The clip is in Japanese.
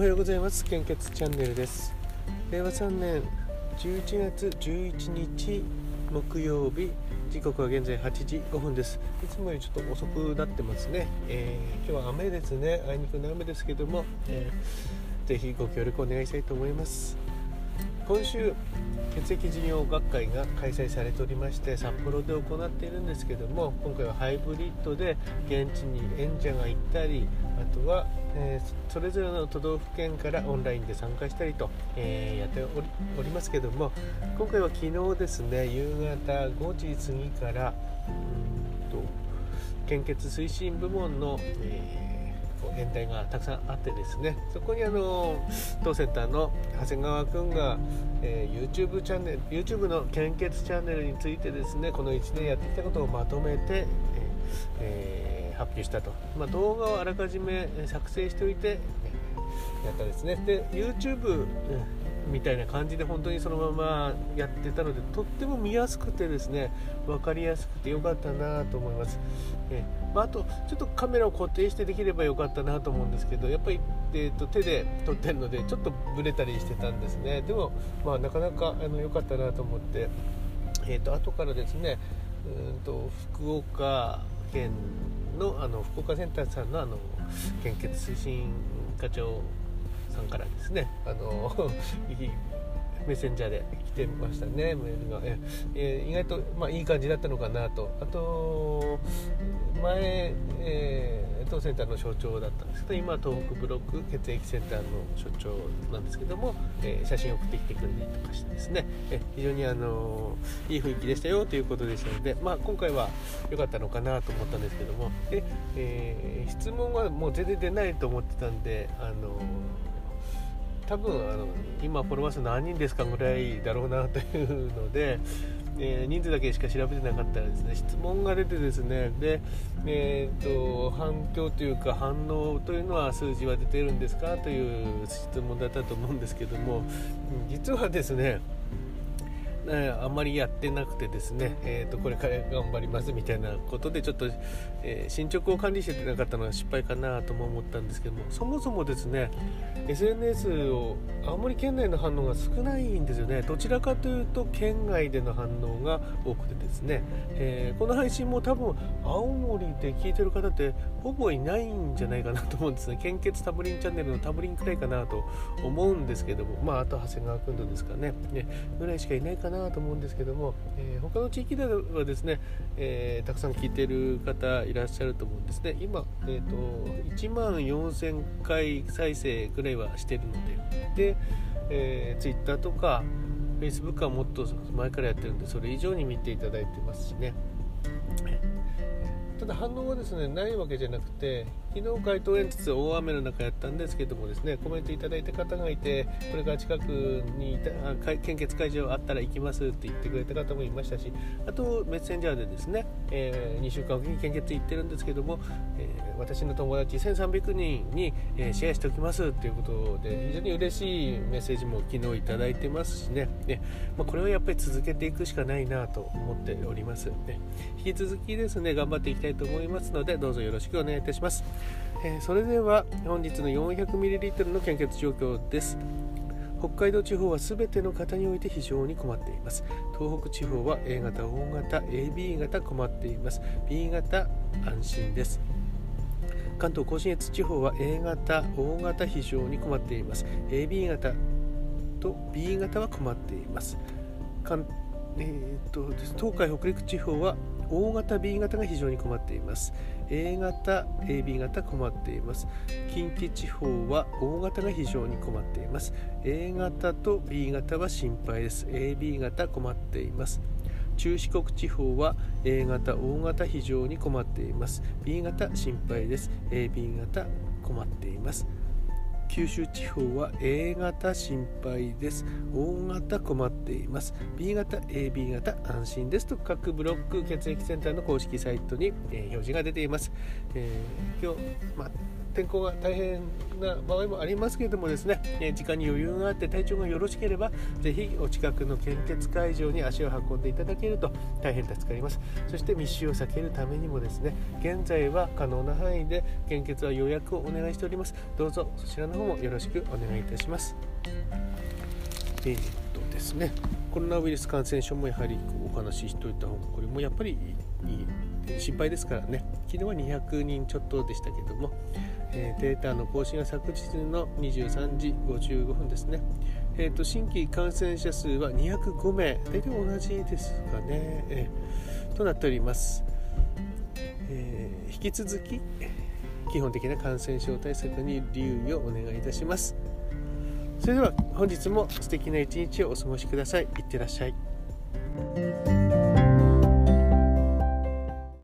おはようございます。献血チャンネルです。令和3年11月11日木曜日。時刻は現在8時5分です。いつもよりちょっと遅くなってますね、えー、今日は雨ですね。あいにくの雨ですけども、えー、ぜひご協力お願いしたいと思います。今週血液事業学会が開催されておりまして札幌で行っているんですけども今回はハイブリッドで現地に演者が行ったりあとは、えー、それぞれの都道府県からオンラインで参加したりと、えー、やっておりますけども今回は昨日ですね夕方5時過ぎからうんと献血推進部門の、えー演題がたくさんあってですねそこにあの当センターの長谷川君が、えー、YouTube チャンネル YouTube の献血チャンネルについてですねこの1年やってきたことをまとめて、ええー、発表したと、まあ、動画をあらかじめ作成しておいて、やったですね。で YouTube、みたいな感じで本当にそのままやってたのでとっても見やすくてですね分かりやすくてよかったなと思います、えまあ、あとちょっとカメラを固定してできればよかったなと思うんですけどやっぱり、えーと、手で撮ってるのでちょっとブレたりしてたんですね。でも、まあ、なかなかあの良かったなと思って、えーと、後からですねうんと福岡県のあの福岡センターさんのあの献血推進課長さんからですねあの メッセンジャーで来てましたねメールが、え、意外と、まあ、いい感じだったのかなと。あと前、えー、当センターの所長だったんですけど今東北ブロック血液センターの所長なんですけども、えー、写真を送ってきてくれたりとかしてですね、え、非常にあのいい雰囲気でしたよということでしたので、まあ、今回は良かったのかなと思ったんですけどもで、えー、質問はもう全然出ないと思ってたんであの多分あの今フォロワー数何人ですかぐらいだろうなというので、えー、人数だけしか調べてなかったらですね質問が出てですねで、えーと、反響というか反応というのは数字は出てるんですかという質問だったと思うんですけども実はですねえあんまりやってなくてですね、えーと、これから頑張りますみたいなことでちょっと、えー、進捗を管理してなかったのは失敗かなとも思ったんですけどもそもそもですね SNS を青森県内の反応が少ないんですよね。どちらかというと県外での反応が多くてですね、えー、この配信も多分青森で聞いてる方ってほぼいないんじゃないかなと思うんですね。献血タブリンチャンネルのタブリンくらいかなと思うんですけどもまああと長谷川君とですかねねぐらいしかいないかななと思うんですけども、えー、他の地域ではですね、えー、たくさん聞いてる方いらっしゃると思うんですね。今、えーと、1万4000回再生ぐらいはしてるのでで、えー、Twitter とか Facebook はもっと前からやってるんでそれ以上に見ていただいてますしね。ただ反応はですねないわけじゃなくて昨日街頭演説大雨の中やったんですけどもですねコメントいただいた方がいてこれから近くにいた献血会場あったら行きますって言ってくれた方もいましたしあとメッセンジャーでですね、えー、2週間おきに献血行ってるんですけども、えー、私の友達1300人に、えー、シェアしておきますっていうことで非常に嬉しいメッセージも昨日いただいてますしね。ね、まあ、これはやっぱり続けていくしかないなと思っております、ね、引き続きですね頑張っていきたいと思いますのでどうぞよろしくお願いいたします。えー、それでは本日の 400ml の献血状況です。北海道地方は全ての方において非常に困っています。東北地方は A 型 O 型 AB 型困っています。B 型安心です。関東甲信越地方は A 型 O 型非常に困っています。AB 型と B 型は困っています。関えーと、東海北陸地方は O 型 B 型が非常に困っています。A 型 AB 型困っています。近畿地方は O 型が非常に困っています。A 型と B 型は心配です。AB 型困っています。中四国地方は A 型 O 型非常に困っています。B 型心配です。AB 型困っています。九州地方は A 型心配です。O 型困っています。B 型 AB 型安心ですと各ブロック血液センターの公式サイトに、え、表示が出ています、えー、今日、ま天候が大変な場合もありますけれどもですね、え時間に余裕があって体調がよろしければぜひお近くの献血会場に足を運んでいただけると大変助かります。そして密集を避けるためにもですね現在は可能な範囲で献血は予約をお願いしております。どうぞそちらの方もよろしくお願いいたします。えー、っとですね。コロナウイルス感染症もやはりお話ししておいた方がこれもやっぱり心配ですからね。昨日は200人ちょっとでしたけども、えー、データの更新は昨日の23時55分ですね、えーと、新規感染者数は205名。大体同じですかね、えー、となっております、えー、引き続き基本的な感染症対策に留意をお願いいたします。それでは本日も素敵な一日をお過ごしください。いってらっしゃい。